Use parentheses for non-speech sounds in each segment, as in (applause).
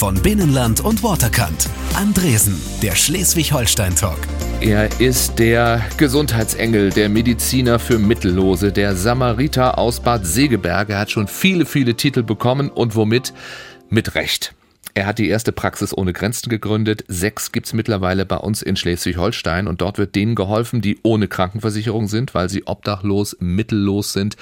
von Binnenland und Waterkant. Andresen, der Schleswig-Holstein-Talk. Er ist der Gesundheitsengel, der Mediziner für Mittellose, der Samariter aus Bad Segeberg. Er hat schon viele, viele Titel bekommen und womit? Mit Recht. Er hat die erste Praxis ohne Grenzen gegründet. Sechs gibt's mittlerweile bei uns in Schleswig-Holstein und dort wird denen geholfen, die ohne Krankenversicherung sind, weil sie obdachlos, mittellos sind,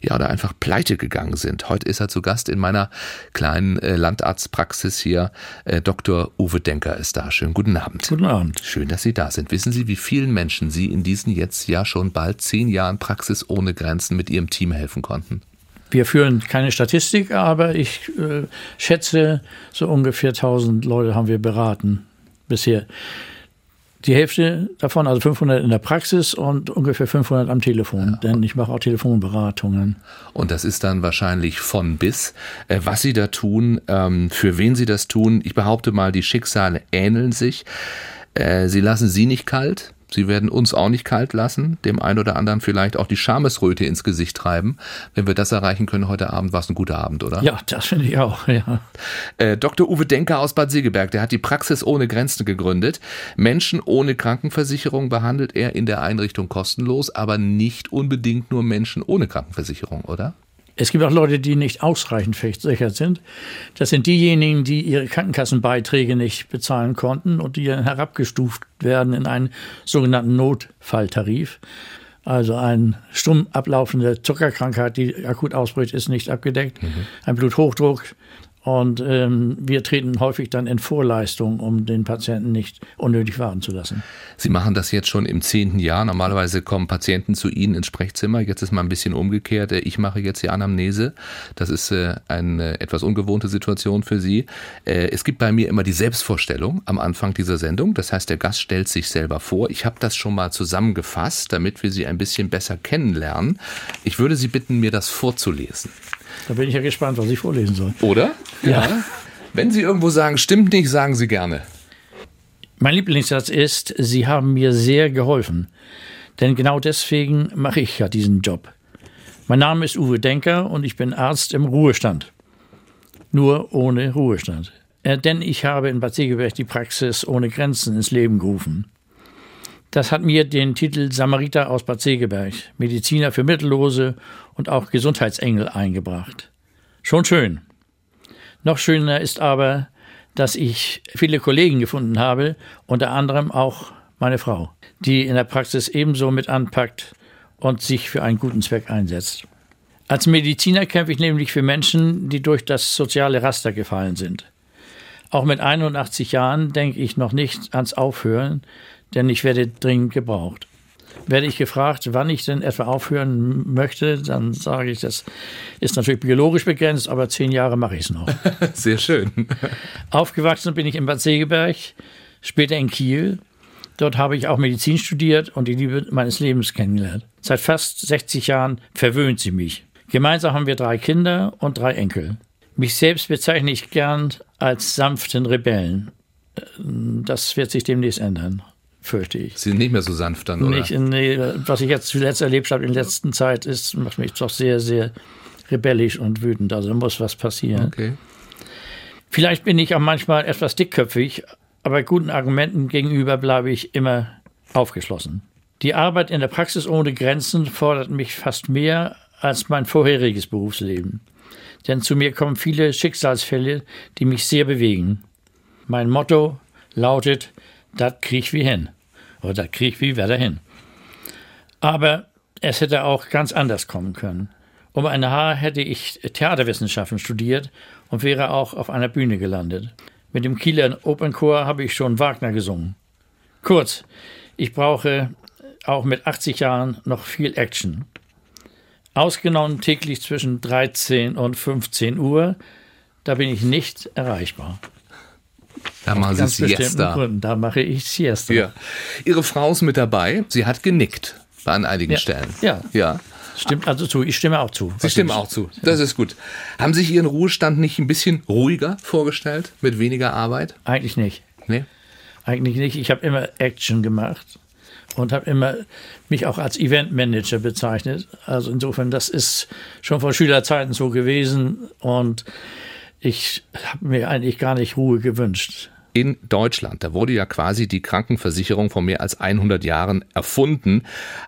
ja, oder einfach pleite gegangen sind. Heute ist er zu Gast in meiner kleinen äh, Landarztpraxis hier. Äh, Dr. Uwe Denker ist da. Schönen guten Abend. Guten Abend. Schön, dass Sie da sind. Wissen Sie, wie vielen Menschen Sie in diesen jetzt ja schon bald zehn Jahren Praxis ohne Grenzen mit Ihrem Team helfen konnten? Wir führen keine Statistik, aber ich äh, schätze, so ungefähr 1000 Leute haben wir beraten bisher. Die Hälfte davon, also 500 in der Praxis und ungefähr 500 am Telefon, ja. denn ich mache auch Telefonberatungen. Und das ist dann wahrscheinlich von bis. Äh, was Sie da tun, ähm, für wen Sie das tun, ich behaupte mal, die Schicksale ähneln sich. Äh, sie lassen Sie nicht kalt, Sie werden uns auch nicht kalt lassen, dem einen oder anderen vielleicht auch die Schamesröte ins Gesicht treiben. Wenn wir das erreichen können heute Abend, war es ein guter Abend, oder? Ja, das finde ich auch, ja. Äh, Dr. Uwe Denker aus Bad Segeberg, der hat die Praxis ohne Grenzen gegründet. Menschen ohne Krankenversicherung behandelt er in der Einrichtung kostenlos, aber nicht unbedingt nur Menschen ohne Krankenversicherung, oder? Es gibt auch Leute, die nicht ausreichend versichert sind. Das sind diejenigen, die ihre Krankenkassenbeiträge nicht bezahlen konnten und die herabgestuft werden in einen sogenannten Notfalltarif. Also ein stumm ablaufende Zuckerkrankheit, die akut ausbricht, ist nicht abgedeckt. Mhm. Ein Bluthochdruck und ähm, wir treten häufig dann in Vorleistung, um den Patienten nicht unnötig warten zu lassen. Sie machen das jetzt schon im zehnten Jahr. Normalerweise kommen Patienten zu Ihnen ins Sprechzimmer. Jetzt ist mal ein bisschen umgekehrt. Ich mache jetzt die Anamnese. Das ist äh, eine etwas ungewohnte Situation für Sie. Äh, es gibt bei mir immer die Selbstvorstellung am Anfang dieser Sendung. Das heißt, der Gast stellt sich selber vor. Ich habe das schon mal zusammengefasst, damit wir Sie ein bisschen besser kennenlernen. Ich würde Sie bitten, mir das vorzulesen. Da bin ich ja gespannt, was ich vorlesen soll. Oder? Ja. ja. Wenn Sie irgendwo sagen, stimmt nicht, sagen Sie gerne. Mein Lieblingssatz ist, Sie haben mir sehr geholfen. Denn genau deswegen mache ich ja diesen Job. Mein Name ist Uwe Denker und ich bin Arzt im Ruhestand. Nur ohne Ruhestand. Äh, denn ich habe in Bad Segeberg die Praxis ohne Grenzen ins Leben gerufen. Das hat mir den Titel Samariter aus Bad Segeberg, Mediziner für Mittellose und auch Gesundheitsengel eingebracht. Schon schön. Noch schöner ist aber, dass ich viele Kollegen gefunden habe, unter anderem auch meine Frau, die in der Praxis ebenso mit anpackt und sich für einen guten Zweck einsetzt. Als Mediziner kämpfe ich nämlich für Menschen, die durch das soziale Raster gefallen sind. Auch mit 81 Jahren denke ich noch nicht ans Aufhören, denn ich werde dringend gebraucht. Werde ich gefragt, wann ich denn etwa aufhören möchte, dann sage ich, das ist natürlich biologisch begrenzt, aber zehn Jahre mache ich es noch. (laughs) Sehr schön. (laughs) Aufgewachsen bin ich in Bad Segeberg, später in Kiel. Dort habe ich auch Medizin studiert und die Liebe meines Lebens kennengelernt. Seit fast 60 Jahren verwöhnt sie mich. Gemeinsam haben wir drei Kinder und drei Enkel. Mich selbst bezeichne ich gern als sanften Rebellen. Das wird sich demnächst ändern fürchte ich. Sie sind nicht mehr so sanft dann, oder? Nicht, nee, was ich jetzt zuletzt erlebt habe in der letzten Zeit, ist, macht mich doch sehr, sehr rebellisch und wütend. Also muss was passieren. Okay. Vielleicht bin ich auch manchmal etwas dickköpfig, aber guten Argumenten gegenüber bleibe ich immer aufgeschlossen. Die Arbeit in der Praxis ohne Grenzen fordert mich fast mehr als mein vorheriges Berufsleben. Denn zu mir kommen viele Schicksalsfälle, die mich sehr bewegen. Mein Motto lautet, das krieg wir hin. Oder das krieg wir wieder hin. Aber es hätte auch ganz anders kommen können. Um ein Haar hätte ich Theaterwissenschaften studiert und wäre auch auf einer Bühne gelandet. Mit dem Kieler Open Chor habe ich schon Wagner gesungen. Kurz, ich brauche auch mit 80 Jahren noch viel Action. Ausgenommen täglich zwischen 13 und 15 Uhr, da bin ich nicht erreichbar. Da machen Sie Siesta. Gründen. Da mache ich Siesta. Ja. Ihre Frau ist mit dabei. Sie hat genickt an einigen ja. Stellen. Ja. Ja. Stimmt also zu. Ich stimme auch zu. Sie stimmen auch zu. Das ist gut. Haben Sie sich Ihren Ruhestand nicht ein bisschen ruhiger vorgestellt, mit weniger Arbeit? Eigentlich nicht. Nee? Eigentlich nicht. Ich habe immer Action gemacht und habe immer mich auch als Eventmanager bezeichnet. Also insofern, das ist schon vor Schülerzeiten so gewesen und ich habe mir eigentlich gar nicht Ruhe gewünscht. In Deutschland, da wurde ja quasi die Krankenversicherung vor mehr als 100 Jahren erfunden.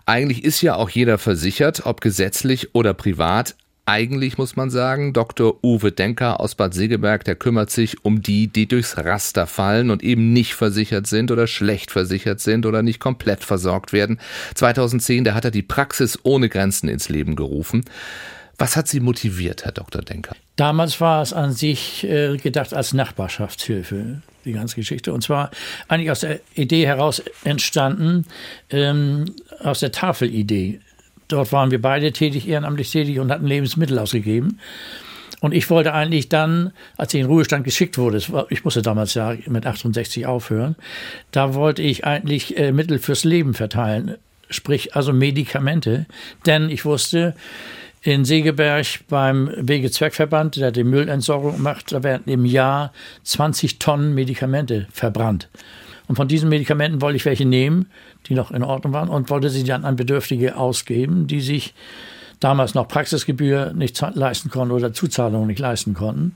Eigentlich ist ja auch jeder versichert, ob gesetzlich oder privat. Eigentlich muss man sagen, Dr. Uwe Denker aus Bad Segeberg, der kümmert sich um die, die durchs Raster fallen und eben nicht versichert sind oder schlecht versichert sind oder nicht komplett versorgt werden. 2010, da hat er die Praxis ohne Grenzen ins Leben gerufen. Was hat Sie motiviert, Herr Dr. Denker? Damals war es an sich äh, gedacht als Nachbarschaftshilfe, die ganze Geschichte. Und zwar eigentlich aus der Idee heraus entstanden, ähm, aus der Tafelidee. Dort waren wir beide tätig, ehrenamtlich tätig und hatten Lebensmittel ausgegeben. Und ich wollte eigentlich dann, als ich in Ruhestand geschickt wurde, ich musste damals ja mit 68 aufhören, da wollte ich eigentlich äh, Mittel fürs Leben verteilen, sprich also Medikamente. Denn ich wusste, in Segeberg beim Wegezweckverband, der die Müllentsorgung macht, da werden im Jahr 20 Tonnen Medikamente verbrannt. Und von diesen Medikamenten wollte ich welche nehmen, die noch in Ordnung waren, und wollte sie dann an Bedürftige ausgeben, die sich damals noch Praxisgebühr nicht leisten konnten oder Zuzahlungen nicht leisten konnten.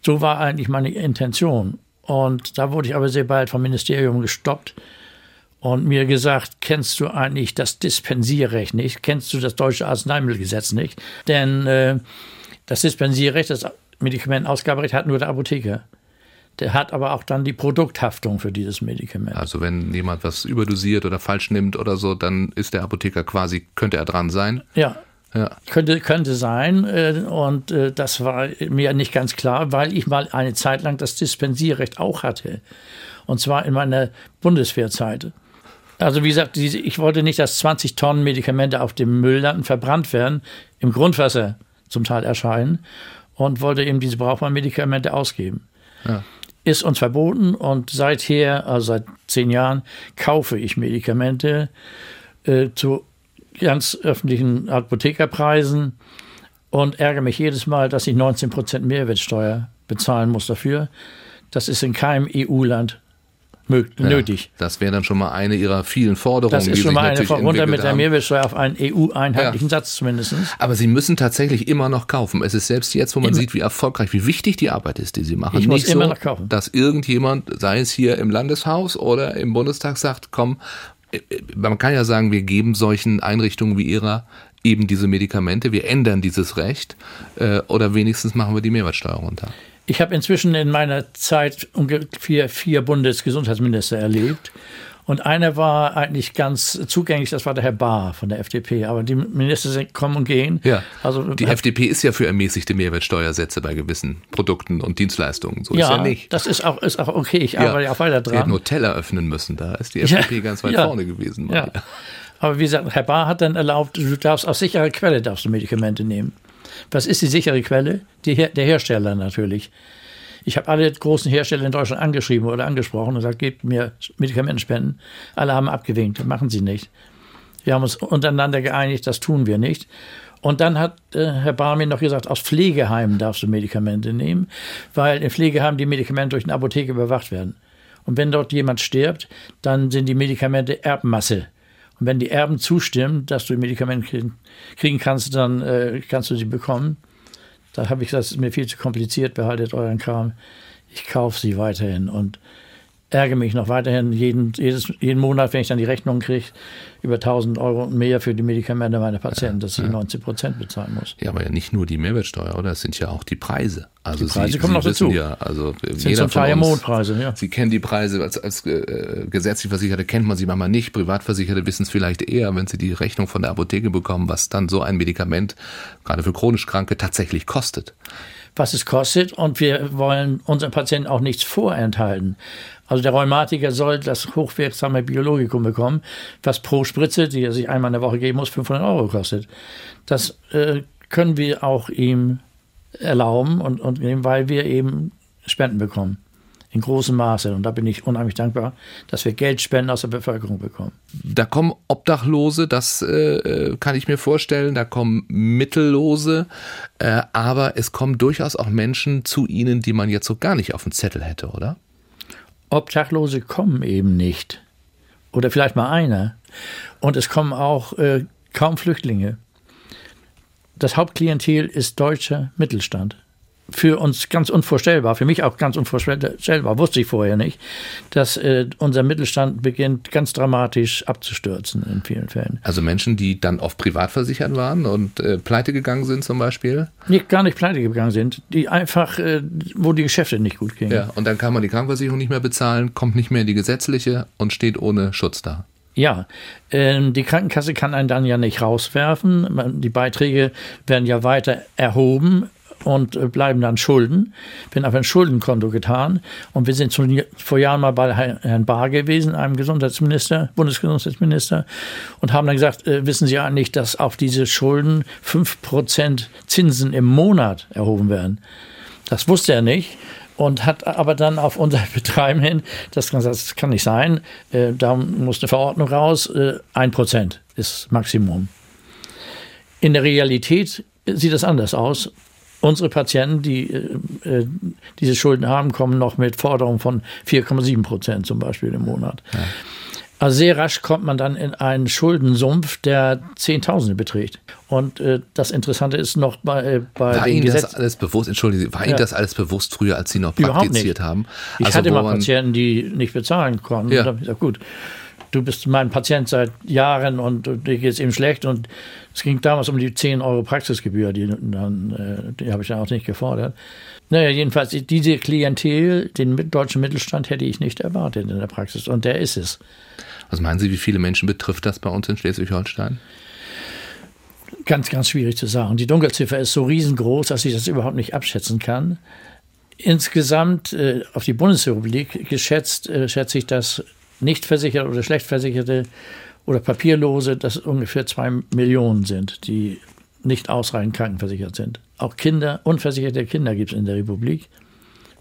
So war eigentlich meine Intention. Und da wurde ich aber sehr bald vom Ministerium gestoppt, und mir gesagt, kennst du eigentlich das Dispensierrecht nicht? Kennst du das deutsche Arzneimittelgesetz nicht? Denn äh, das Dispensierrecht, das Medikamentenausgaberecht hat nur der Apotheker. Der hat aber auch dann die Produkthaftung für dieses Medikament. Also wenn jemand was überdosiert oder falsch nimmt oder so, dann ist der Apotheker quasi, könnte er dran sein? Ja. Ja. Könnte, könnte sein. Äh, und äh, das war mir nicht ganz klar, weil ich mal eine Zeit lang das Dispensierrecht auch hatte. Und zwar in meiner Bundeswehrzeit. Also wie gesagt, ich wollte nicht, dass 20 Tonnen Medikamente auf dem Müll landen, verbrannt werden, im Grundwasser zum Teil erscheinen und wollte eben diese brauchbaren Medikamente ausgeben. Ja. Ist uns verboten und seither, also seit zehn Jahren, kaufe ich Medikamente äh, zu ganz öffentlichen Apothekerpreisen und ärgere mich jedes Mal, dass ich 19 Prozent Mehrwertsteuer bezahlen muss dafür. Das ist in keinem EU-Land nötig. Ja, das wäre dann schon mal eine ihrer vielen Forderungen. Das ist schon mal eine runter mit der Mehrwertsteuer auf einen EU-einheitlichen ja. Satz zumindest. Aber Sie müssen tatsächlich immer noch kaufen. Es ist selbst jetzt, wo man immer. sieht, wie erfolgreich, wie wichtig die Arbeit ist, die Sie machen. Ich Nicht muss immer so, noch kaufen. Dass irgendjemand, sei es hier im Landeshaus oder im Bundestag, sagt, komm, äh, äh, man kann ja sagen, wir geben solchen Einrichtungen wie Ihrer eben diese Medikamente, wir ändern dieses Recht äh, oder wenigstens machen wir die Mehrwertsteuer runter. Ich habe inzwischen in meiner Zeit ungefähr vier Bundesgesundheitsminister erlebt. Und einer war eigentlich ganz zugänglich, das war der Herr Bahr von der FDP. Aber die Minister kommen und gehen. Ja. Also, die FDP ist ja für ermäßigte Mehrwertsteuersätze bei gewissen Produkten und Dienstleistungen. So ja, ist ja nicht. Das ist auch, ist auch okay. Ich ja. arbeite auch weiter dran. Sie hätten nur Teller öffnen müssen. Da ist die FDP ja. ganz weit ja. vorne gewesen. Ja. Aber wie gesagt, Herr Bahr hat dann erlaubt, du darfst aus sicherer Quelle darfst du Medikamente nehmen. Was ist die sichere Quelle? Die, der Hersteller natürlich. Ich habe alle großen Hersteller in Deutschland angeschrieben oder angesprochen und gesagt, gebt mir Medikamentenspenden. Alle haben abgewinkt, machen sie nicht. Wir haben uns untereinander geeinigt, das tun wir nicht. Und dann hat äh, Herr Barmin noch gesagt, aus Pflegeheimen darfst du Medikamente nehmen, weil in Pflegeheimen die Medikamente durch eine Apotheke überwacht werden. Und wenn dort jemand stirbt, dann sind die Medikamente Erbmasse. Und wenn die Erben zustimmen, dass du Medikamente kriegen kannst, dann äh, kannst du sie bekommen. Da habe ich gesagt, es ist mir viel zu kompliziert, behaltet euren Kram. Ich kaufe sie weiterhin. Und ärgere mich noch weiterhin jeden, jedes, jeden Monat, wenn ich dann die Rechnung kriege, über 1000 Euro und mehr für die Medikamente meiner Patienten, dass ich 90 Prozent bezahlen muss. Ja, aber ja nicht nur die Mehrwertsteuer, oder? Es sind ja auch die Preise. Also die Preise Sie, kommen Sie noch dazu. Ja, also das sind zum Teil Mondpreise, ja. Sie kennen die Preise als, als äh, gesetzlich Versicherte kennt man sie manchmal nicht. Privatversicherte wissen es vielleicht eher, wenn sie die Rechnung von der Apotheke bekommen, was dann so ein Medikament gerade für chronisch Kranke tatsächlich kostet was es kostet und wir wollen unseren Patienten auch nichts vorenthalten. Also der Rheumatiker soll das hochwirksame Biologikum bekommen, was pro Spritze, die er sich einmal in der Woche geben muss, 500 Euro kostet. Das äh, können wir auch ihm erlauben und, und nehmen, weil wir eben Spenden bekommen. In großem Maße. Und da bin ich unheimlich dankbar, dass wir Geldspenden aus der Bevölkerung bekommen. Da kommen Obdachlose, das äh, kann ich mir vorstellen. Da kommen Mittellose. Äh, aber es kommen durchaus auch Menschen zu Ihnen, die man jetzt so gar nicht auf dem Zettel hätte, oder? Obdachlose kommen eben nicht. Oder vielleicht mal einer. Und es kommen auch äh, kaum Flüchtlinge. Das Hauptklientel ist deutscher Mittelstand. Für uns ganz unvorstellbar, für mich auch ganz unvorstellbar, wusste ich vorher nicht, dass äh, unser Mittelstand beginnt ganz dramatisch abzustürzen in vielen Fällen. Also Menschen, die dann oft privat versichert waren und äh, pleite gegangen sind zum Beispiel? Nicht, gar nicht pleite gegangen sind, die einfach, äh, wo die Geschäfte nicht gut gingen. Ja, und dann kann man die Krankenversicherung nicht mehr bezahlen, kommt nicht mehr in die gesetzliche und steht ohne Schutz da. Ja, äh, die Krankenkasse kann einen dann ja nicht rauswerfen. Die Beiträge werden ja weiter erhoben und äh, bleiben dann Schulden. Bin auf ein Schuldenkonto getan und wir sind vor Jahren mal bei Herrn Barr gewesen, einem Gesundheitsminister, Bundesgesundheitsminister, und haben dann gesagt, äh, wissen Sie eigentlich, dass auf diese Schulden 5% Zinsen im Monat erhoben werden? Das wusste er nicht und hat aber dann auf unser (laughs) Betreiben hin, das kann, das kann nicht sein, äh, da muss eine Verordnung raus, äh, 1% ist Maximum. In der Realität sieht das anders aus. Unsere Patienten, die äh, äh diese Schulden haben, kommen noch mit Forderungen von 4,7 Prozent zum Beispiel im Monat. Ja. Also sehr rasch kommt man dann in einen Schuldensumpf, der Zehntausende beträgt. Und äh, das Interessante ist noch bei, äh, bei war Ihnen das alles bewusst, entschuldigen Sie, war ja. Ihnen das alles bewusst früher, als Sie noch praktiziert haben? Ich also hatte immer Patienten, die nicht bezahlen konnten. Ja. Und da habe ich gesagt, gut, du bist mein Patient seit Jahren und, und dir geht es ihm schlecht. Und es ging damals um die 10 Euro Praxisgebühr, die, dann, äh, die habe ich dann auch nicht gefordert. Naja, jedenfalls, diese Klientel, den deutschen Mittelstand hätte ich nicht erwartet in der Praxis. Und der ist es. Was meinen Sie, wie viele Menschen betrifft das bei uns in Schleswig-Holstein? Ganz, ganz schwierig zu sagen. Die Dunkelziffer ist so riesengroß, dass ich das überhaupt nicht abschätzen kann. Insgesamt äh, auf die Bundesrepublik geschätzt, äh, schätze ich, dass nicht versicherte oder schlecht versicherte oder Papierlose, dass ungefähr zwei Millionen sind, die nicht ausreichend krankenversichert sind. Auch Kinder, unversicherte Kinder gibt es in der Republik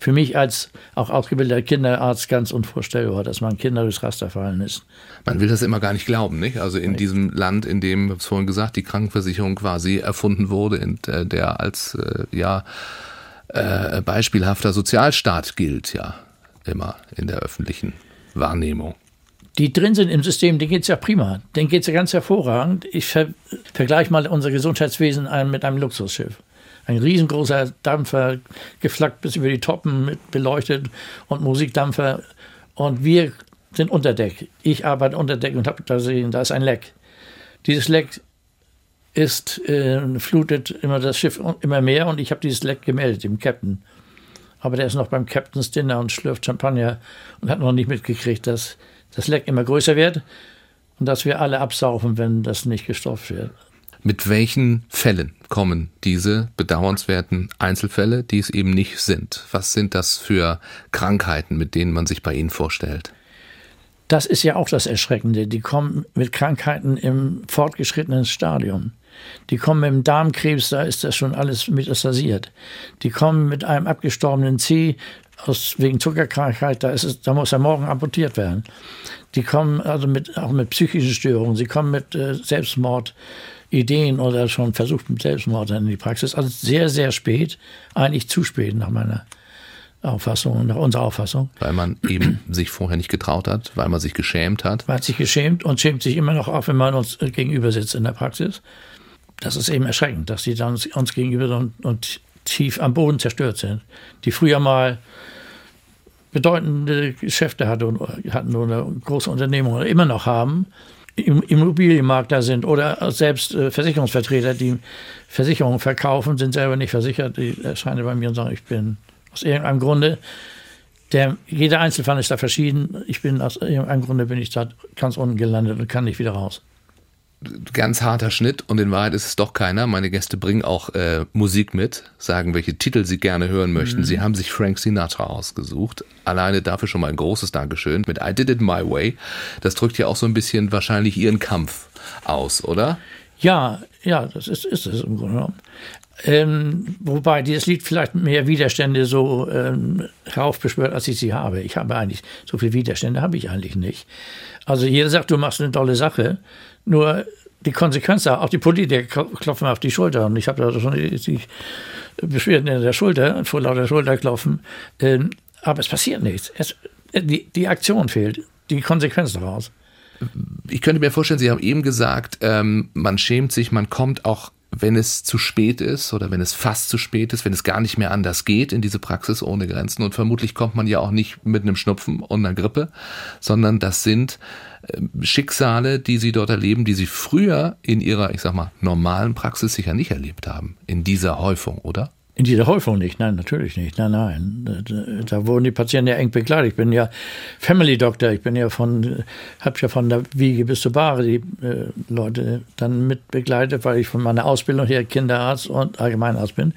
für mich als auch ausgebildeter Kinderarzt ganz unvorstellbar, dass man Kinder durchs Raster fallen ist. Man will das immer gar nicht glauben, nicht? Also in diesem Land, in dem, ich habe es vorhin gesagt, die Krankenversicherung quasi erfunden wurde, in der, der als äh, ja äh, beispielhafter Sozialstaat gilt, ja immer in der öffentlichen Wahrnehmung die drin sind im System, denen geht es ja prima. Denen geht es ja ganz hervorragend. Ich ver vergleiche mal unser Gesundheitswesen mit einem Luxusschiff ein riesengroßer Dampfer, geflaggt bis über die Toppen, mit beleuchtet und Musikdampfer. Und wir sind unter Deck. Ich arbeite unter Deck und habe da gesehen, da ist ein Leck. Dieses Leck ist, äh, flutet immer das Schiff immer mehr und ich habe dieses Leck gemeldet dem Captain. Aber der ist noch beim Captain's Dinner und schlürft Champagner und hat noch nicht mitgekriegt, dass das Leck immer größer wird und dass wir alle absaufen, wenn das nicht gestopft wird. Mit welchen Fällen kommen diese bedauernswerten Einzelfälle, die es eben nicht sind? Was sind das für Krankheiten, mit denen man sich bei Ihnen vorstellt? Das ist ja auch das Erschreckende. Die kommen mit Krankheiten im fortgeschrittenen Stadium. Die kommen mit dem Darmkrebs, da ist das schon alles metastasiert. Die kommen mit einem abgestorbenen Zeh aus, wegen Zuckerkrankheit, da, ist es, da muss er morgen amputiert werden. Die kommen also mit, auch mit psychischen Störungen, sie kommen mit äh, Selbstmord, Ideen oder schon versucht mit Selbstmord in die Praxis. Also sehr, sehr spät, eigentlich zu spät nach meiner Auffassung, nach unserer Auffassung. Weil man eben (clears throat) sich vorher nicht getraut hat, weil man sich geschämt hat. Man hat sich geschämt und schämt sich immer noch auch, wenn man uns gegenüber sitzt in der Praxis. Das ist eben erschreckend, dass die dann uns gegenüber und, und tief am Boden zerstört sind. Die früher mal bedeutende Geschäfte hatten, hatten oder große Unternehmungen immer noch haben Immobilienmakler sind oder selbst äh, Versicherungsvertreter, die Versicherungen verkaufen, sind selber nicht versichert. Die erscheinen bei mir und sagen, ich bin aus irgendeinem Grunde, der, jeder Einzelfall ist da verschieden. Ich bin aus irgendeinem Grunde bin ich da ganz unten gelandet und kann nicht wieder raus ganz harter Schnitt und in Wahrheit ist es doch keiner. Meine Gäste bringen auch äh, Musik mit, sagen, welche Titel sie gerne hören möchten. Mhm. Sie haben sich Frank Sinatra ausgesucht. Alleine dafür schon mal ein großes Dankeschön mit I Did It My Way. Das drückt ja auch so ein bisschen wahrscheinlich ihren Kampf aus, oder? Ja, ja, das ist, ist es im Grunde genommen. Ähm, wobei dieses Lied vielleicht mehr Widerstände so ähm, heraufbeschwört, als ich sie habe. Ich habe eigentlich, so viele Widerstände habe ich eigentlich nicht. Also jeder sagt, du machst eine tolle Sache. Nur die Konsequenz, auch die Politiker klopfen auf die Schulter. Und ich habe da schon die, Beschwerden in der Schulter, vor lauter Schulterklopfen. Ähm, aber es passiert nichts. Es, die, die Aktion fehlt, die Konsequenz daraus. Ich könnte mir vorstellen, Sie haben eben gesagt, ähm, man schämt sich, man kommt auch wenn es zu spät ist oder wenn es fast zu spät ist, wenn es gar nicht mehr anders geht in diese Praxis ohne Grenzen. Und vermutlich kommt man ja auch nicht mit einem Schnupfen und einer Grippe, sondern das sind äh, Schicksale, die sie dort erleben, die sie früher in ihrer, ich sag mal, normalen Praxis sicher nicht erlebt haben. In dieser Häufung, oder? In dieser Häufung nicht, nein, natürlich nicht. Nein, nein. Da, da, wurden die Patienten ja eng begleitet. Ich bin ja Family Doctor, ich bin ja von, habe ja von der Wiege bis zur Bahre die äh, Leute dann mit begleitet, weil ich von meiner Ausbildung her Kinderarzt und Allgemeinarzt bin.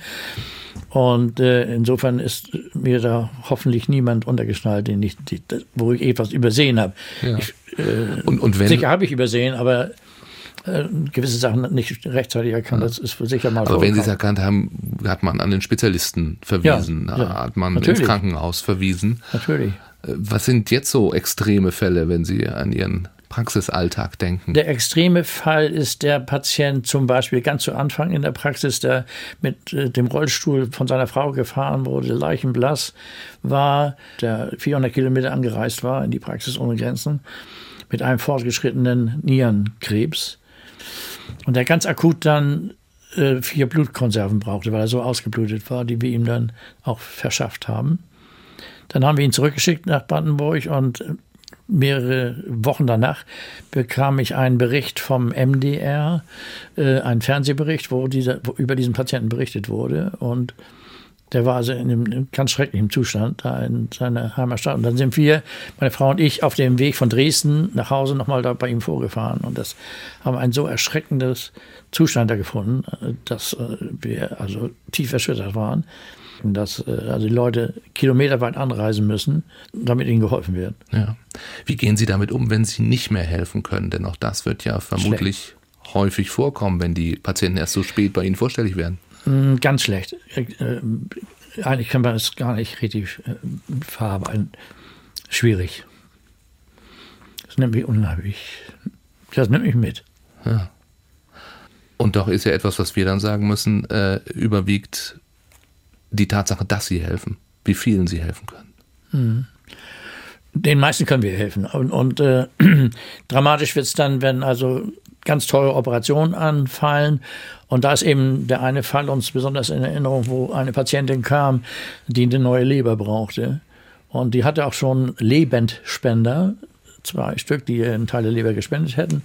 Und äh, insofern ist mir da hoffentlich niemand untergeschnallt, den ich, die, wo ich etwas übersehen habe. Ja. Ich, äh, und, und wenn, sicher habe ich übersehen, aber äh, gewisse Sachen nicht rechtzeitig erkannt. Das ist sicher mal Aber wenn Sie es erkannt haben, hat man an den Spezialisten verwiesen, ja, ja, hat man natürlich. ins Krankenhaus verwiesen. Natürlich. Äh, was sind jetzt so extreme Fälle, wenn Sie an Ihren Praxisalltag denken? Der extreme Fall ist der Patient zum Beispiel ganz zu Anfang in der Praxis, der mit äh, dem Rollstuhl von seiner Frau gefahren wurde, leichenblass war, der 400 Kilometer angereist war in die Praxis ohne Grenzen mit einem fortgeschrittenen Nierenkrebs und der ganz akut dann äh, vier Blutkonserven brauchte, weil er so ausgeblutet war, die wir ihm dann auch verschafft haben. Dann haben wir ihn zurückgeschickt nach Brandenburg und mehrere Wochen danach bekam ich einen Bericht vom MDR, äh, einen Fernsehbericht, wo, dieser, wo über diesen Patienten berichtet wurde. Und der war also in einem ganz schrecklichen Zustand da in seiner Heimatstadt. Und dann sind wir, meine Frau und ich, auf dem Weg von Dresden nach Hause nochmal da bei ihm vorgefahren. Und das haben ein so erschreckendes Zustand da gefunden, dass äh, wir also tief erschüttert waren. Dass äh, also die Leute kilometerweit anreisen müssen, damit ihnen geholfen wird. Ja. Wie gehen Sie damit um, wenn Sie nicht mehr helfen können? Denn auch das wird ja vermutlich Schlecht. häufig vorkommen, wenn die Patienten erst so spät bei Ihnen vorstellig werden. Hm, ganz schlecht. Äh, äh, eigentlich kann man es gar nicht richtig äh, verarbeiten. Schwierig. Das nimmt mich unheimlich. Das nimmt mich mit. Ja. Und doch ist ja etwas, was wir dann sagen müssen, äh, überwiegt die Tatsache, dass sie helfen, wie vielen sie helfen können. Hm. Den meisten können wir helfen. Und, und äh, (clears throat) dramatisch wird es dann, wenn also ganz teure Operationen anfallen. Und da ist eben der eine Fall uns besonders in Erinnerung, wo eine Patientin kam, die eine neue Leber brauchte. Und die hatte auch schon Lebendspender, zwei Stück, die einen Teil der Leber gespendet hätten.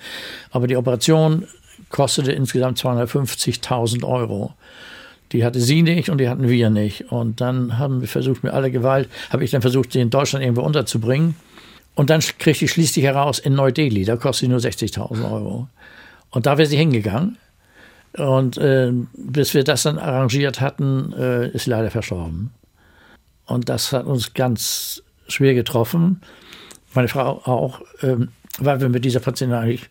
Aber die Operation kostete insgesamt 250.000 Euro. Die hatte sie nicht und die hatten wir nicht. Und dann haben wir versucht, mit aller Gewalt, habe ich dann versucht, sie in Deutschland irgendwo unterzubringen. Und dann kriegte ich schließlich heraus in Neu-Delhi, da kostet sie nur 60.000 Euro. Und da wäre sie hingegangen. Und äh, bis wir das dann arrangiert hatten, äh, ist sie leider verstorben. Und das hat uns ganz schwer getroffen. Meine Frau auch, äh, weil wir mit dieser Patientin eigentlich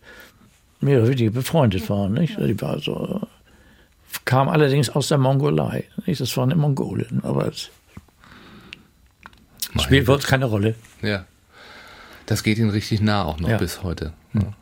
mehr oder weniger befreundet waren. Nicht? Die war so, kam allerdings aus der Mongolei. Nicht? Das war eine Mongolin, aber es spielt für uns keine Rolle. Ja. Das geht Ihnen richtig nah auch noch ja. bis heute. Ja.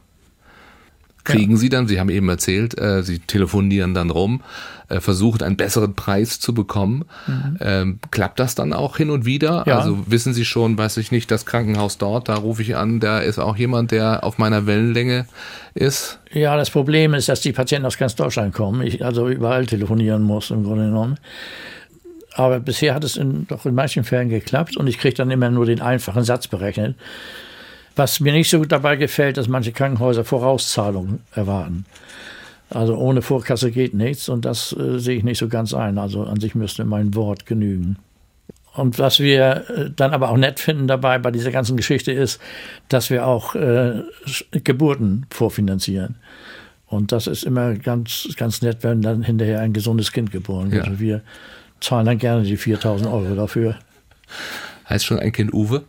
Kriegen. Sie dann, Sie haben eben erzählt, äh, Sie telefonieren dann rum, äh, versuchen einen besseren Preis zu bekommen. Mhm. Ähm, klappt das dann auch hin und wieder? Ja. Also wissen Sie schon, weiß ich nicht, das Krankenhaus dort, da rufe ich an, da ist auch jemand, der auf meiner Wellenlänge ist? Ja, das Problem ist, dass die Patienten aus ganz Deutschland kommen. Ich also überall telefonieren muss im Grunde genommen. Aber bisher hat es in, doch in manchen Fällen geklappt und ich kriege dann immer nur den einfachen Satz berechnet. Was mir nicht so gut dabei gefällt, dass manche Krankenhäuser Vorauszahlungen erwarten. Also ohne Vorkasse geht nichts und das äh, sehe ich nicht so ganz ein. Also an sich müsste mein Wort genügen. Und was wir äh, dann aber auch nett finden dabei bei dieser ganzen Geschichte ist, dass wir auch äh, Geburten vorfinanzieren. Und das ist immer ganz, ganz nett, wenn dann hinterher ein gesundes Kind geboren wird. Ja. Wir zahlen dann gerne die 4000 Euro dafür. Heißt schon ein Kind Uwe?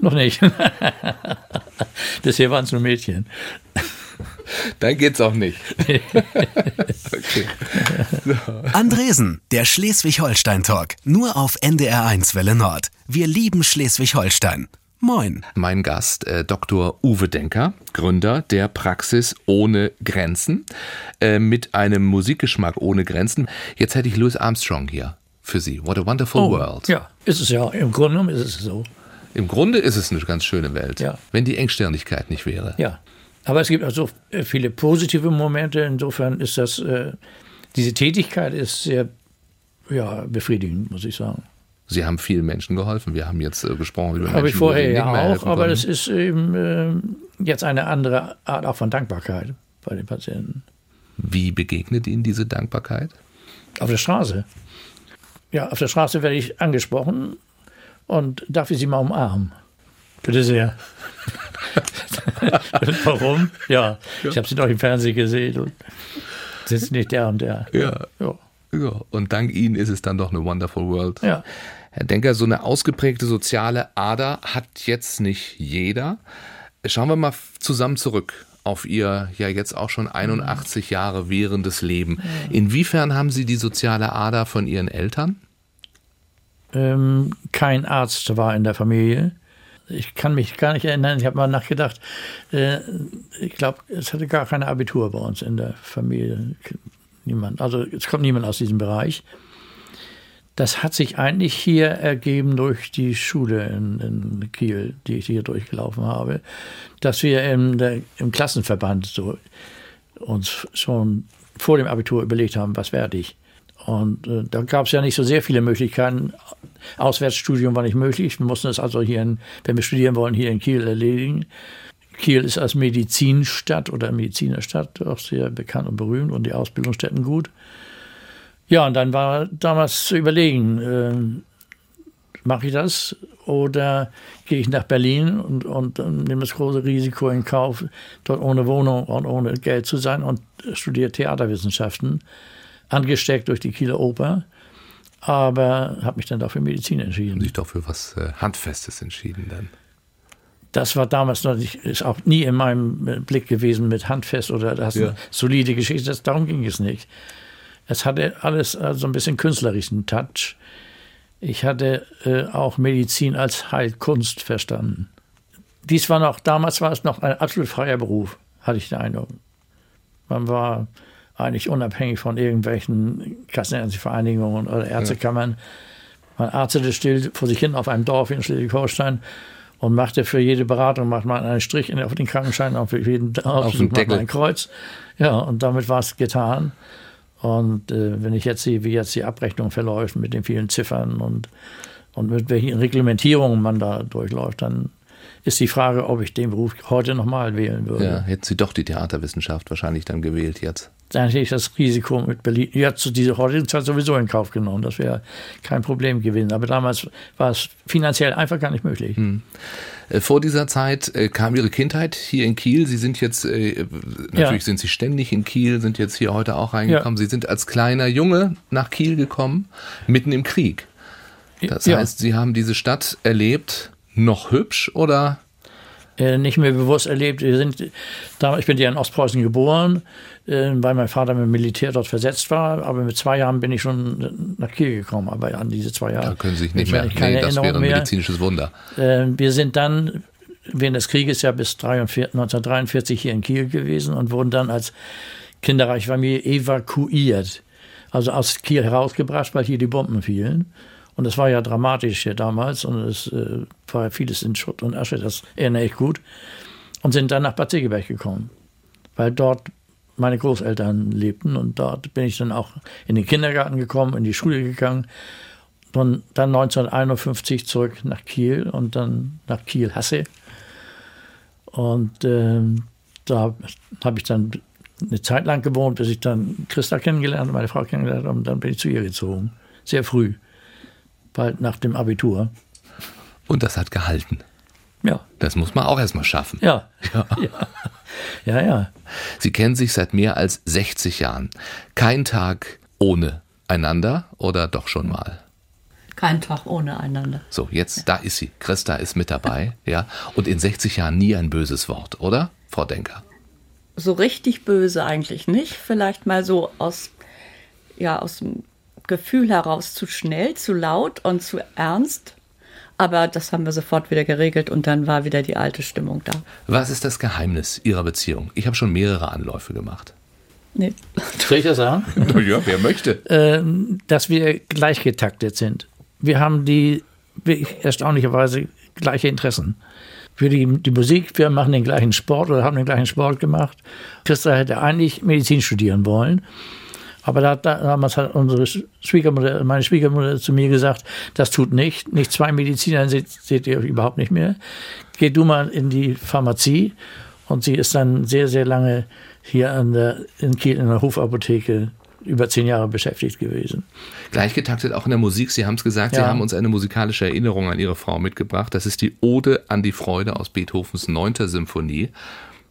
Noch nicht. (laughs) das hier waren es nur Mädchen. Dann geht's auch nicht. (laughs) okay. So. Andresen, der Schleswig-Holstein-Talk. Nur auf NDR1 Welle Nord. Wir lieben Schleswig-Holstein. Moin. Mein Gast, äh, Dr. Uwe Denker, Gründer der Praxis ohne Grenzen, äh, mit einem Musikgeschmack ohne Grenzen. Jetzt hätte ich Louis Armstrong hier für Sie. What a wonderful oh, world. Ja, ist es ja. Im Grunde genommen ist es so. Im Grunde ist es eine ganz schöne Welt, ja. wenn die Engstirnigkeit nicht wäre. Ja, aber es gibt auch so viele positive Momente. Insofern ist das äh, Diese Tätigkeit ist sehr ja, befriedigend, muss ich sagen. Sie haben vielen Menschen geholfen. Wir haben jetzt äh, gesprochen über Habe Menschen, ich vorher ja auch, aber das ist eben äh, jetzt eine andere Art auch von Dankbarkeit bei den Patienten. Wie begegnet Ihnen diese Dankbarkeit? Auf der Straße. Ja, auf der Straße werde ich angesprochen und darf ich Sie mal umarmen? Bitte sehr. (laughs) Warum? Ja, ich habe Sie doch im Fernsehen gesehen und sind nicht der und der. Ja. Ja. Ja, und dank Ihnen ist es dann doch eine Wonderful World. ja. Herr Denker, so eine ausgeprägte soziale Ader hat jetzt nicht jeder. Schauen wir mal zusammen zurück auf Ihr ja jetzt auch schon 81 Jahre währendes Leben. Inwiefern haben Sie die soziale Ader von Ihren Eltern? Ähm, kein Arzt war in der Familie. Ich kann mich gar nicht erinnern, ich habe mal nachgedacht, äh, ich glaube, es hatte gar kein Abitur bei uns in der Familie. Niemand. Also es kommt niemand aus diesem Bereich. Das hat sich eigentlich hier ergeben durch die Schule in, in Kiel, die ich hier durchgelaufen habe, dass wir der, im Klassenverband so uns schon vor dem Abitur überlegt haben, was werde ich. Und äh, da gab es ja nicht so sehr viele Möglichkeiten. Auswärtsstudium war nicht möglich. Wir mussten es also hier, in, wenn wir studieren wollen, hier in Kiel erledigen. Kiel ist als Medizinstadt oder Medizinerstadt auch sehr bekannt und berühmt und die Ausbildungsstätten gut. Ja, und dann war damals zu überlegen, äh, mache ich das oder gehe ich nach Berlin und, und, und nehme das große Risiko in Kauf, dort ohne Wohnung und ohne Geld zu sein und studiere Theaterwissenschaften, angesteckt durch die Kieler Oper, aber habe mich dann dafür Medizin entschieden. Haben sich doch für was äh, Handfestes entschieden dann. Das war damals noch nicht, ist auch nie in meinem Blick gewesen mit Handfest oder das Ja. eine solide Geschichte. Das, darum ging es nicht. Es hatte alles äh, so ein bisschen künstlerischen Touch. Ich hatte äh, auch Medizin als Heilkunst verstanden. Dies war noch, damals war es noch ein absolut freier Beruf, hatte ich den Eindruck. Man war eigentlich unabhängig von irgendwelchen kassenärztlichen Vereinigungen oder Ärztekammern. Man arztete still vor sich hin auf einem Dorf in Schleswig-Holstein und machte für jede Beratung macht man einen Strich auf den Krankenschein, und für jeden Aufschluss macht man ein Kreuz. Ja, und damit war es getan. Und äh, wenn ich jetzt sehe, wie jetzt die Abrechnung verläuft mit den vielen Ziffern und, und mit welchen Reglementierungen man da durchläuft, dann ist die Frage, ob ich den Beruf heute nochmal wählen würde. Ja, hätten Sie doch die Theaterwissenschaft wahrscheinlich dann gewählt jetzt. Dann hätte ich das Risiko mit Berlin, ja, zu dieser heutigen Zeit sowieso in Kauf genommen. Das wäre kein Problem gewesen. Aber damals war es finanziell einfach gar nicht möglich. Äh, Vor dieser Zeit äh, kam Ihre Kindheit hier in Kiel. Sie sind jetzt, äh, natürlich Ja. sind Sie ständig in Kiel, sind jetzt hier heute auch reingekommen. Sie sind als kleiner Junge nach Kiel gekommen, mitten im Krieg. Das Ja. heißt, Sie haben diese Stadt erlebt, noch hübsch oder? äh, nicht mehr bewusst erlebt. Wir sind, ich bin ja in Ostpreußen geboren, äh, weil mein Vater mit dem Militär dort versetzt war. Aber mit zwei Jahren bin ich schon nach Kiel gekommen. Aber an diese zwei Jahre. Da können Sie sich nicht mehr. keine Nee, das wäre Erinnerung ein mehr. medizinisches Wunder. Äh, wir sind dann während des Krieges ja bis 43, 1943 hier in Kiel gewesen und wurden dann als kinderreiche Familie evakuiert. Also aus Kiel herausgebracht, weil hier die Bomben fielen. Und das war ja dramatisch hier damals und es äh, war vieles in Schutt und Asche, das erinnere ich gut. Und sind dann nach Bad Segeberg gekommen, weil dort meine Großeltern lebten und dort bin ich dann auch in den Kindergarten gekommen, in die Schule gegangen und dann 1951 zurück nach Kiel und dann nach Kiel-Hasse. Und ähm, da habe ich dann eine Zeit lang gewohnt, bis ich dann Christa kennengelernt meine Frau kennengelernt habe. Und dann bin ich zu ihr gezogen. Sehr früh. Bald nach dem Abitur. Und das hat gehalten. Ja. Das muss man auch erstmal schaffen. Ja. Ja. (laughs) Ja, ja. Sie kennen sich seit mehr als 60 Jahren. Kein Tag ohne einander oder doch schon mal? Kein Tag ohne einander. So, jetzt, da ist sie. Christa ist mit dabei, (laughs) ja. Und in 60 Jahren nie ein böses Wort, oder, Frau Denker? So richtig böse eigentlich nicht. Vielleicht mal so aus, ja, aus dem Gefühl heraus zu schnell, zu laut und zu ernst. Aber das haben wir sofort wieder geregelt und dann war wieder die alte Stimmung da. Was ist das Geheimnis Ihrer Beziehung? Ich habe schon mehrere Anläufe gemacht. Nee. Soll ich das sagen? (laughs) ja, wer möchte. ähm, dass wir gleich getaktet sind. Wir haben die erstaunlicherweise gleiche Interessen. Für die, die Musik, wir machen den gleichen Sport oder haben den gleichen Sport gemacht. Christa hätte eigentlich Medizin studieren wollen, Aber da, damals hat unsere Schwiegermutter, meine Schwiegermutter zu mir gesagt, das tut nicht. Nicht zwei Mediziner seht, seht ihr überhaupt nicht mehr. Geh du mal in die Pharmazie. Und sie ist dann sehr, sehr lange hier an der, in Kiel in der Hofapotheke über zehn Jahre beschäftigt gewesen. Gleichgetaktet auch in der Musik. Sie haben es gesagt, Ja. Sie haben uns eine musikalische Erinnerung an Ihre Frau mitgebracht. Das ist die Ode an die Freude aus Beethovens 9. Symphonie.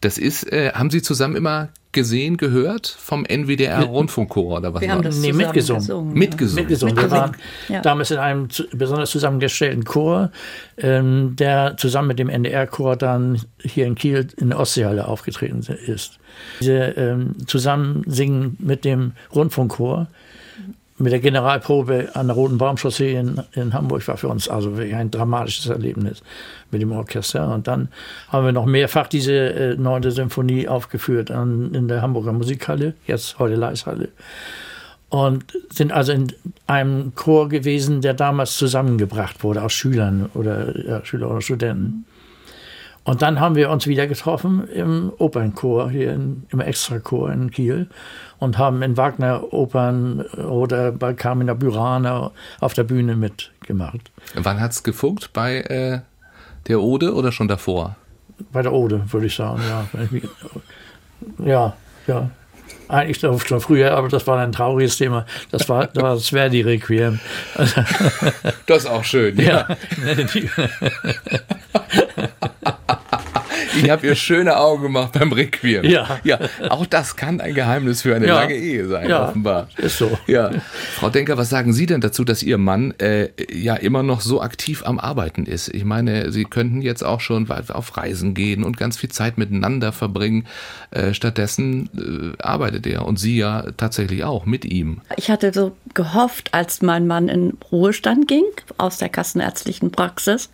Das ist, äh, haben Sie zusammen immer gesehen, gehört vom NWDR Rundfunkchor oder was Wir haben das? Nee, mitgesungen. gesungen. Mitgesungen. Mitgesungen. Wir waren Ja. damals in einem zu- besonders zusammengestellten Chor, ähm, der zusammen mit dem NDR-Chor dann hier in Kiel in der Ostseehalle aufgetreten ist. Diese ähm, Zusammensingen mit dem Rundfunkchor, mit der Generalprobe an der Roten Baumchaussee in, in Hamburg war für uns also wirklich ein dramatisches Erlebnis mit dem Orchester. Und dann haben wir noch mehrfach diese äh, neunte Symphonie aufgeführt an, in der Hamburger Musikhalle, jetzt heute Leishalle und sind also in einem Chor gewesen, der damals zusammengebracht wurde aus Schülern oder ja, Schüler oder Studenten. Und dann haben wir uns wieder getroffen im Opernchor hier in, im Extrachor in Kiel und haben in Wagner-Opern oder bei Carmina Burana auf der Bühne mitgemacht. Wann hat's gefunkt? Bei äh, der Ode oder schon davor? Bei der Ode, würde ich sagen, ja. (laughs) Ja, ja. Eigentlich schon früher, aber das war ein trauriges Thema. Das war, das war das Verdi-Requiem. (laughs) Das ist auch schön, ja. (laughs) Die- Ich habe ihr schöne Augen gemacht beim Requiem. Ja. ja. Auch das kann ein Geheimnis für eine Ja. lange Ehe sein, Ja, offenbar. ist so. Ja. Frau Denker, was sagen Sie denn dazu, dass Ihr Mann äh, ja immer noch so aktiv am Arbeiten ist? Ich meine, Sie könnten jetzt auch schon auf Reisen gehen und ganz viel Zeit miteinander verbringen. Äh, stattdessen äh, arbeitet er und Sie ja tatsächlich auch mit ihm. Ich hatte so gehofft, als mein Mann in Ruhestand ging aus der kassenärztlichen Praxis,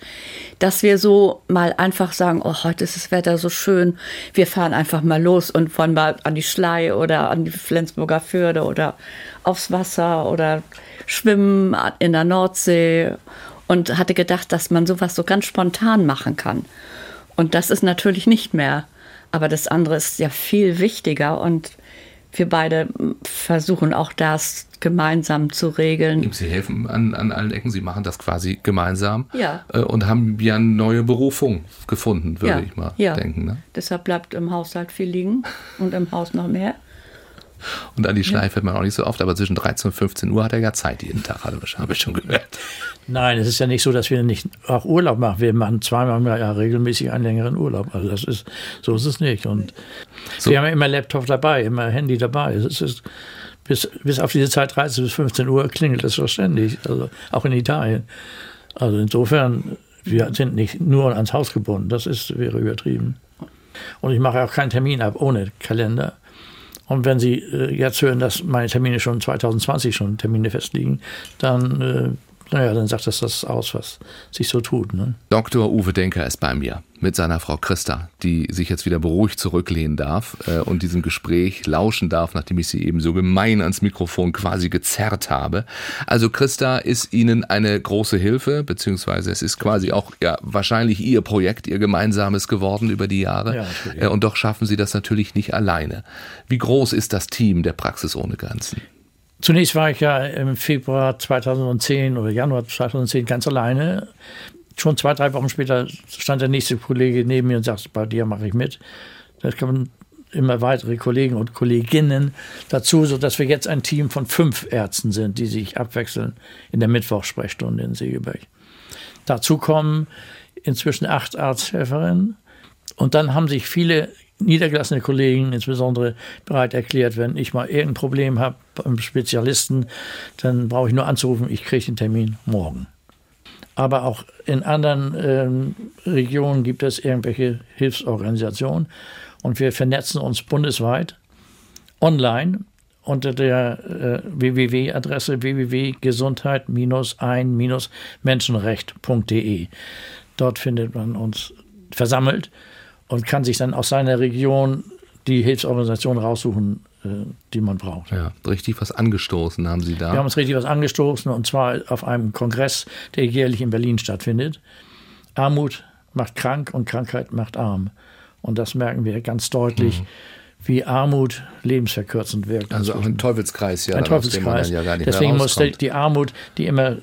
dass wir so mal einfach sagen, oh, heute ist das Wetter so schön, wir fahren einfach mal los und fahren mal an die Schlei oder an die Flensburger Förde oder aufs Wasser oder schwimmen in der Nordsee und hatte gedacht, dass man sowas so ganz spontan machen kann. Und das ist natürlich nicht mehr. Aber das andere ist ja viel wichtiger und wir beide versuchen auch das gemeinsam zu regeln. Sie helfen an, an allen Ecken, Sie machen das quasi gemeinsam Ja. äh, und haben ja eine neue Berufung gefunden, würde ja, ich mal ja. denken. Ne? Deshalb bleibt im Haushalt viel liegen und im Haus noch mehr. Und an die Schleife fährt man auch nicht so oft, aber zwischen 13 und 15 Uhr hat er ja Zeit jeden Tag, habe ich- habe ich schon gehört. Nein, es ist ja nicht so, dass wir nicht auch Urlaub machen. Wir machen zweimal im Jahr regelmäßig einen längeren Urlaub. Also das ist, so ist es nicht. Und So. wir haben ja immer Laptop dabei, immer Handy dabei. Es ist, bis, bis auf diese Zeit 13 bis 15 Uhr klingelt es ständig. Also auch in Italien. Also insofern, wir sind nicht nur ans Haus gebunden. Das ist, wäre übertrieben. Und ich mache auch keinen Termin ab ohne Kalender. Und wenn Sie äh, jetzt hören, dass meine Termine schon 2020 schon Termine festliegen, dann, äh, naja, dann sagt das das aus, was sich so tut. Ne? Dr. Uwe Denker ist bei mir mit seiner Frau Christa, die sich jetzt wieder beruhigt zurücklehnen darf äh, und diesem Gespräch lauschen darf, nachdem ich sie eben so gemein ans Mikrofon quasi gezerrt habe. Also Christa ist Ihnen eine große Hilfe, beziehungsweise es ist quasi auch ja wahrscheinlich Ihr Projekt, Ihr gemeinsames geworden über die Jahre. Ja. Äh, und doch schaffen Sie das natürlich nicht alleine. Wie groß ist das Team der Praxis ohne Grenzen? Zunächst war ich ja im Februar 2010 oder Januar 2010 ganz alleine. Schon zwei, drei Wochen später stand der nächste Kollege neben mir und sagte, bei dir mache ich mit. Da kamen immer weitere Kollegen und Kolleginnen dazu, sodass wir jetzt ein Team von fünf Ärzten sind, die sich abwechseln in der Mittwochsprechstunde in Segeberg. Dazu kommen inzwischen acht Arzthelferinnen. Und dann haben sich viele niedergelassene Kollegen insbesondere bereit erklärt, wenn ich mal irgendein Problem habe beim Spezialisten, dann brauche ich nur anzurufen, ich kriege den Termin morgen. Aber auch in anderen ähm, Regionen gibt es irgendwelche Hilfsorganisationen und wir vernetzen uns bundesweit online unter der äh, www-Adresse www.gesundheit-ein-menschenrecht.de. Dort findet man uns versammelt und kann sich dann aus seiner Region die Hilfsorganisation raussuchen, äh, die man braucht. Ja, richtig was angestoßen haben Sie da. Wir haben uns richtig was angestoßen und zwar auf einem Kongress, der jährlich in Berlin stattfindet. Armut macht krank und Krankheit macht arm. Und das merken wir ganz deutlich, wie Armut lebensverkürzend wirkt. Also auch ein Teufelskreis, ja. Ein Teufelskreis. Ja Deswegen muss die Armut, die immer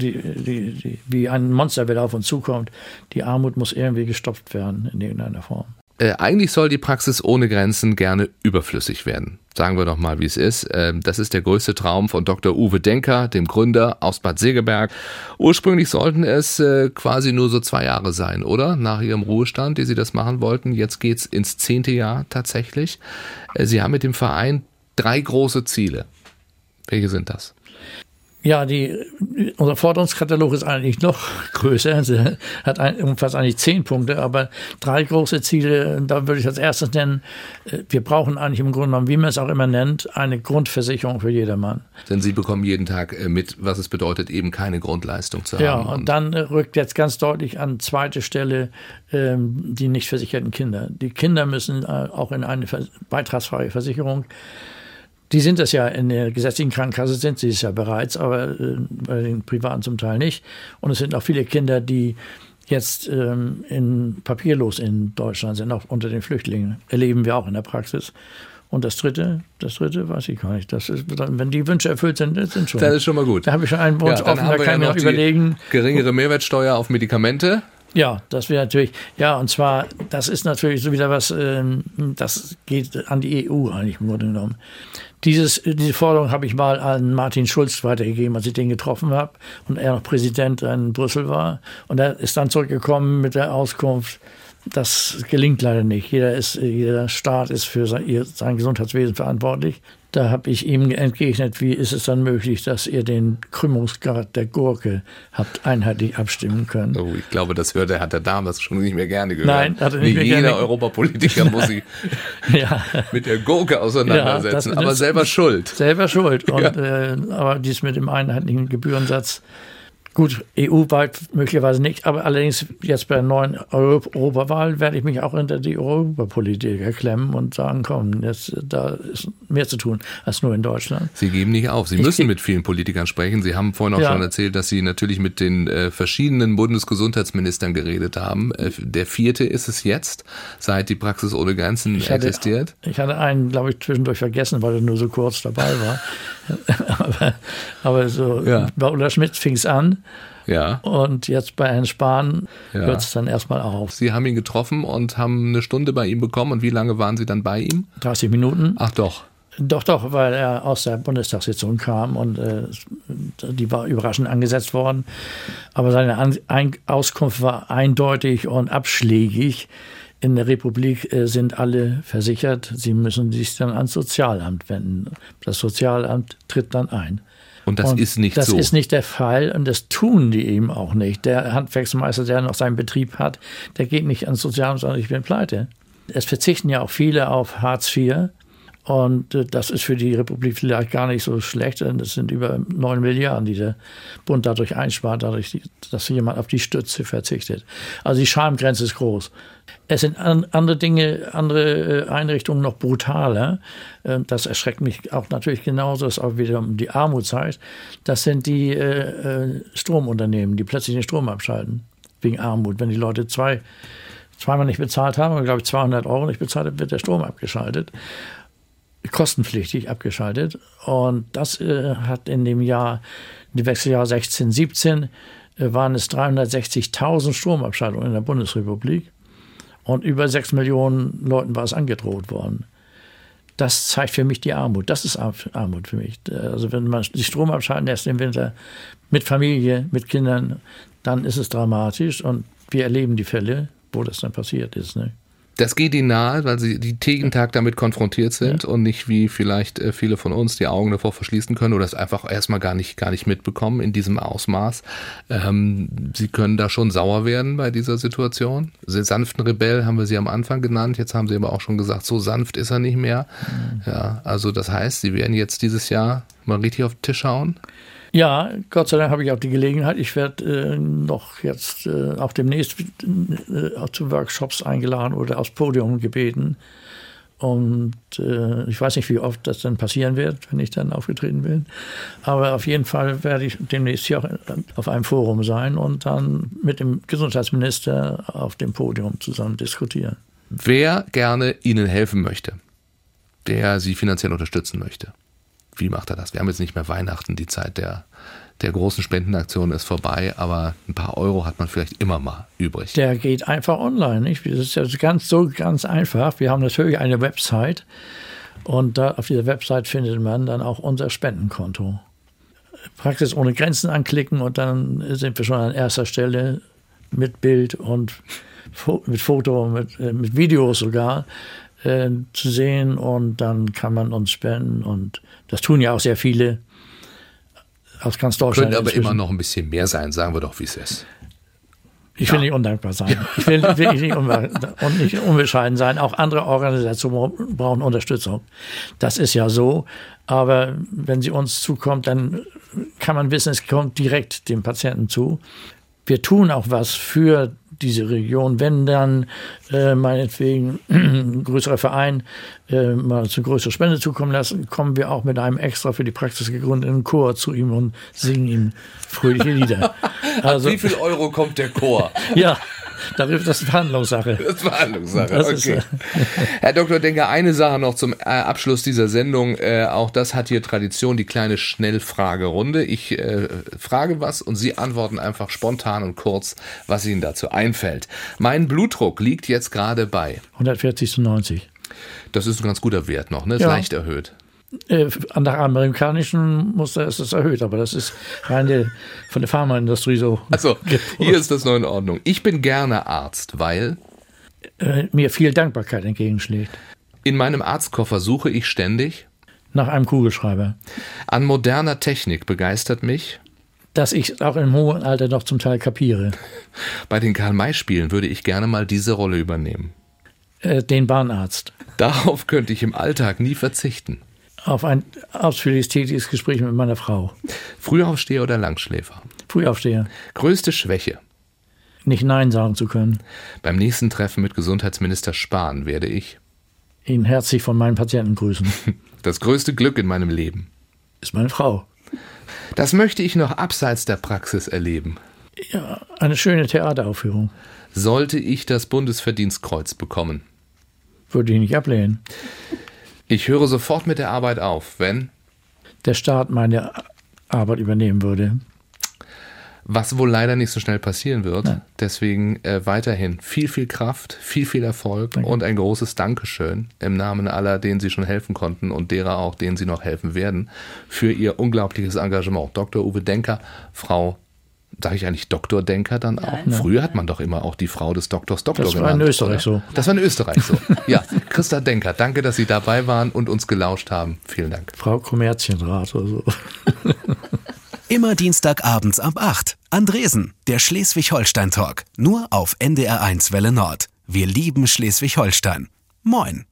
die, die, die, wie ein Monster wieder auf uns zukommt, die Armut muss irgendwie gestopft werden in irgendeiner Form. Äh, eigentlich soll die Praxis ohne Grenzen gerne überflüssig werden. Sagen wir doch mal, wie es ist. Äh, das ist der größte Traum von Dr. Uwe Denker, dem Gründer aus Bad Segeberg. Ursprünglich sollten es äh, quasi nur so zwei Jahre sein, oder? Nach ihrem Ruhestand, die sie das machen wollten. Jetzt geht's ins zehnte Jahr tatsächlich. Äh, sie haben mit dem Verein drei große Ziele. Welche sind das? Ja, die, unser Forderungskatalog ist eigentlich noch (laughs) größer. Sie hat ein, umfasst eigentlich zehn Punkte, aber drei große Ziele, da würde ich als erstes nennen, äh, wir brauchen eigentlich im Grunde genommen, wie man es auch immer nennt, eine Grundversicherung für jedermann. Denn Sie bekommen jeden Tag äh, mit, was es bedeutet, eben keine Grundleistung zu haben. Ja, und dann rückt jetzt ganz deutlich an zweite Stelle ähm, die nicht versicherten Kinder. Die Kinder müssen äh, auch in eine beitragsfreie Versicherung die sind das ja in der gesetzlichen Krankenkasse, sind sie es ja bereits, aber äh, bei den privaten zum Teil nicht. Und es sind auch viele Kinder, die jetzt ähm, in, papierlos in Deutschland sind, auch unter den Flüchtlingen. Erleben wir auch in der Praxis. Und das dritte, das dritte weiß ich gar nicht. Das ist, wenn die Wünsche erfüllt sind, sind schon. Das ist schon mal gut. Da habe ich schon einen Wunsch ja, offen, da kann ich ja noch überlegen. Geringere Mehrwertsteuer auf Medikamente. Ja, das wäre natürlich, ja, und zwar, das ist natürlich so wieder was, ähm, das geht an die EU eigentlich im Grunde genommen. Dieses, diese Forderung habe ich mal an Martin Schulz weitergegeben, als ich den getroffen habe und er noch Präsident in Brüssel war. Und er ist dann zurückgekommen mit der Auskunft, das gelingt leider nicht. Jeder, ist, jeder Staat ist für sein, sein Gesundheitswesen verantwortlich. Da habe ich ihm entgegnet, wie ist es dann möglich, dass ihr den Krümmungsgrad der Gurke habt einheitlich abstimmen können. Oh, ich glaube, das hörte, hat er damals schon nicht mehr gerne gehört. Nein, hat er nicht, nicht mehr jeder gerne. Europapolitiker muss (laughs) sich ja. mit der Gurke auseinandersetzen, ja, aber selber schuld. Selber schuld. (laughs) Und, ja. äh, aber dies mit dem einheitlichen Gebührensatz Gut, EU-weit möglicherweise nicht, aber allerdings jetzt bei der neuen Europawahl werde ich mich auch hinter die Europapolitiker klemmen und sagen, komm, jetzt, da ist mehr zu tun als nur in Deutschland. Sie geben nicht auf. Sie ich müssen mit vielen Politikern sprechen. Sie haben vorhin auch ja. schon erzählt, dass Sie natürlich mit den äh, verschiedenen Bundesgesundheitsministern geredet haben. Äh, der vierte ist es jetzt, seit die Praxis ohne Grenzen ich hatte, existiert. Ich hatte einen, glaube ich, zwischendurch vergessen, weil er nur so kurz dabei war. (laughs) aber, aber so ja. bei Ulla Schmidt fing es an. Ja. Und jetzt bei Herrn Spahn ja. hört es dann erstmal auf. Sie haben ihn getroffen und haben eine Stunde bei ihm bekommen. Und wie lange waren Sie dann bei ihm? 30 Minuten. Ach doch. Doch, doch, weil er aus der Bundestagssitzung kam und äh, die war überraschend angesetzt worden. Aber seine An Ein Auskunft war eindeutig und abschlägig. In der Republik äh, sind alle versichert. Sie müssen sich dann ans Sozialamt wenden. Das Sozialamt tritt dann ein. Und das und ist nicht das so. Das ist nicht der Fall und das tun die eben auch nicht. Der Handwerksmeister, der noch seinen Betrieb hat, der geht nicht ans Sozialamt, sondern ich bin pleite. Es verzichten ja auch viele auf Hartz IV. Und äh, das ist für die Republik vielleicht gar nicht so schlecht, denn das sind über 9 Milliarden, die der Bund dadurch einspart, dadurch, dass jemand auf die Stütze verzichtet. Also die Schamgrenze ist groß. Es sind andere Dinge, andere äh, Einrichtungen noch brutaler. Äh, das erschreckt mich auch natürlich genauso, dass auch wieder um die Armut zeigt. Das sind die Stromunternehmen, die plötzlich den Strom abschalten wegen Armut. Wenn die Leute zwei, zweimal nicht bezahlt haben, glaube ich 200 Euro nicht bezahlt wird der Strom abgeschaltet kostenpflichtig abgeschaltet. Und das äh, hat in dem Jahr, in dem Wechseljahr 16, 17, äh, waren es 360.000 Stromabschaltungen in der Bundesrepublik. Und über 6 Millionen Leuten war es angedroht worden. Das zeigt für mich die Armut. Das ist Armut für mich. Also wenn man die Strom abschalten lässt im Winter mit Familie, mit Kindern, dann ist es dramatisch. Und wir erleben die Fälle, wo das dann passiert ist. Ne? Das geht ihnen nahe, weil sie die jeden Tag damit konfrontiert sind ja. und nicht wie vielleicht äh, viele von uns die Augen davor verschließen können oder es einfach erstmal gar nicht, gar nicht mitbekommen in diesem Ausmaß. Ähm, sie können da schon sauer werden bei dieser Situation. Den sanften Rebell haben wir sie am Anfang genannt, jetzt haben sie aber auch schon gesagt, so sanft ist er nicht mehr. Mhm. Ja, also das heißt, sie werden jetzt dieses Jahr mal richtig auf den Tisch hauen. Ja, Gott sei Dank habe ich auch die Gelegenheit. Ich werde äh, noch jetzt äh, auch demnächst äh, zu Workshops eingeladen oder aufs Podium gebeten. Und äh, ich weiß nicht, wie oft das dann passieren wird, wenn ich dann aufgetreten bin. Aber auf jeden Fall werde ich demnächst hier auch auf einem Forum sein und dann mit dem Gesundheitsminister auf dem Podium zusammen diskutieren. Wer gerne Ihnen helfen möchte, der Sie finanziell unterstützen möchte. Wie macht er das? Wir haben jetzt nicht mehr Weihnachten, die Zeit der, der großen Spendenaktion ist vorbei, aber ein paar Euro hat man vielleicht immer mal übrig. Der geht einfach online. Nicht? Das ist ja ganz so ganz einfach. Wir haben natürlich eine Website und da auf dieser Website findet man dann auch unser Spendenkonto. Praxis ohne Grenzen anklicken und dann sind wir schon an erster Stelle mit Bild und mit Foto, mit, äh, mit Videos sogar äh, zu sehen und dann kann man uns spenden und das tun ja auch sehr viele aus ganz Deutschland. Könnte aber inzwischen. immer noch ein bisschen mehr sein, sagen wir doch, wie es ist. Ich will ja. nicht undankbar sein. Ich will, will nicht, (laughs) und nicht unbescheiden sein. Auch andere Organisationen brauchen Unterstützung. Das ist ja so. Aber wenn sie uns zukommt, dann kann man wissen, es kommt direkt dem Patienten zu. Wir tun auch was für diese Region. Wenn dann äh, meinetwegen ein (clears throat) größerer Verein äh, mal zu größere Spende zukommen lassen, kommen wir auch mit einem extra für die Praxis gegründeten Chor zu ihm und singen ihm fröhliche Lieder. (laughs) Also, Wie viel Euro kommt der Chor? (laughs) ja. Das ist Verhandlungssache. Das ist Verhandlungssache, das okay. Ist, äh (laughs) Herr Dr. Denker, eine Sache noch zum äh, Abschluss dieser Sendung. Äh, auch das hat hier Tradition, die kleine Schnellfragerunde. Ich äh, frage was und Sie antworten einfach spontan und kurz, was Ihnen dazu einfällt. Mein Blutdruck liegt jetzt gerade bei 140 zu 90. Das ist ein ganz guter Wert noch, ne? Ist ja. leicht erhöht. Äh, der amerikanischen Muster ist es erhöht, aber das ist rein von der Pharmaindustrie so. Also (laughs) hier ist das noch in Ordnung. Ich bin gerne Arzt, weil äh, mir viel Dankbarkeit entgegenschlägt. In meinem Arztkoffer suche ich ständig nach einem Kugelschreiber. An moderner Technik begeistert mich, dass ich auch im hohen Alter noch zum Teil kapiere. Bei den Karl-May-Spielen würde ich gerne mal diese Rolle übernehmen. Äh, den Bahnarzt. Darauf könnte ich im Alltag nie verzichten auf ein ausführliches tätiges Gespräch mit meiner Frau. Frühaufsteher oder Langschläfer? Frühaufsteher. Größte Schwäche? Nicht Nein sagen zu können. Beim nächsten Treffen mit Gesundheitsminister Spahn werde ich ihn herzlich von meinen Patienten grüßen. (laughs) Das größte Glück in meinem Leben ist meine Frau. Das möchte ich noch abseits der Praxis erleben. Ja, eine schöne Theateraufführung. Sollte ich das Bundesverdienstkreuz bekommen? Würde ich nicht ablehnen. Ich höre sofort mit der Arbeit auf, wenn der Staat meine Arbeit übernehmen würde. Was wohl leider nicht so schnell passieren wird. Nein. Deswegen äh, weiterhin viel, viel Kraft, viel, viel Erfolg Danke. und ein großes Dankeschön im Namen aller, denen Sie schon helfen konnten und derer auch, denen Sie noch helfen werden, für Ihr unglaubliches Engagement. Dr. Uwe Denker, Frau sage ich eigentlich Doktordenker dann auch? Nein. Früher hat man doch immer auch die Frau des Doktors Doktor genannt. Das war in Österreich oder? so. Das war in Österreich so. (laughs) Ja, Christa Denker, danke, dass Sie dabei waren und uns gelauscht haben. Vielen Dank. Frau Kommerzienrat oder so. (laughs) Immer Dienstagabends ab 8. Andresen, der Schleswig-Holstein-Talk. Nur auf NDR1 Welle Nord. Wir lieben Schleswig-Holstein. Moin.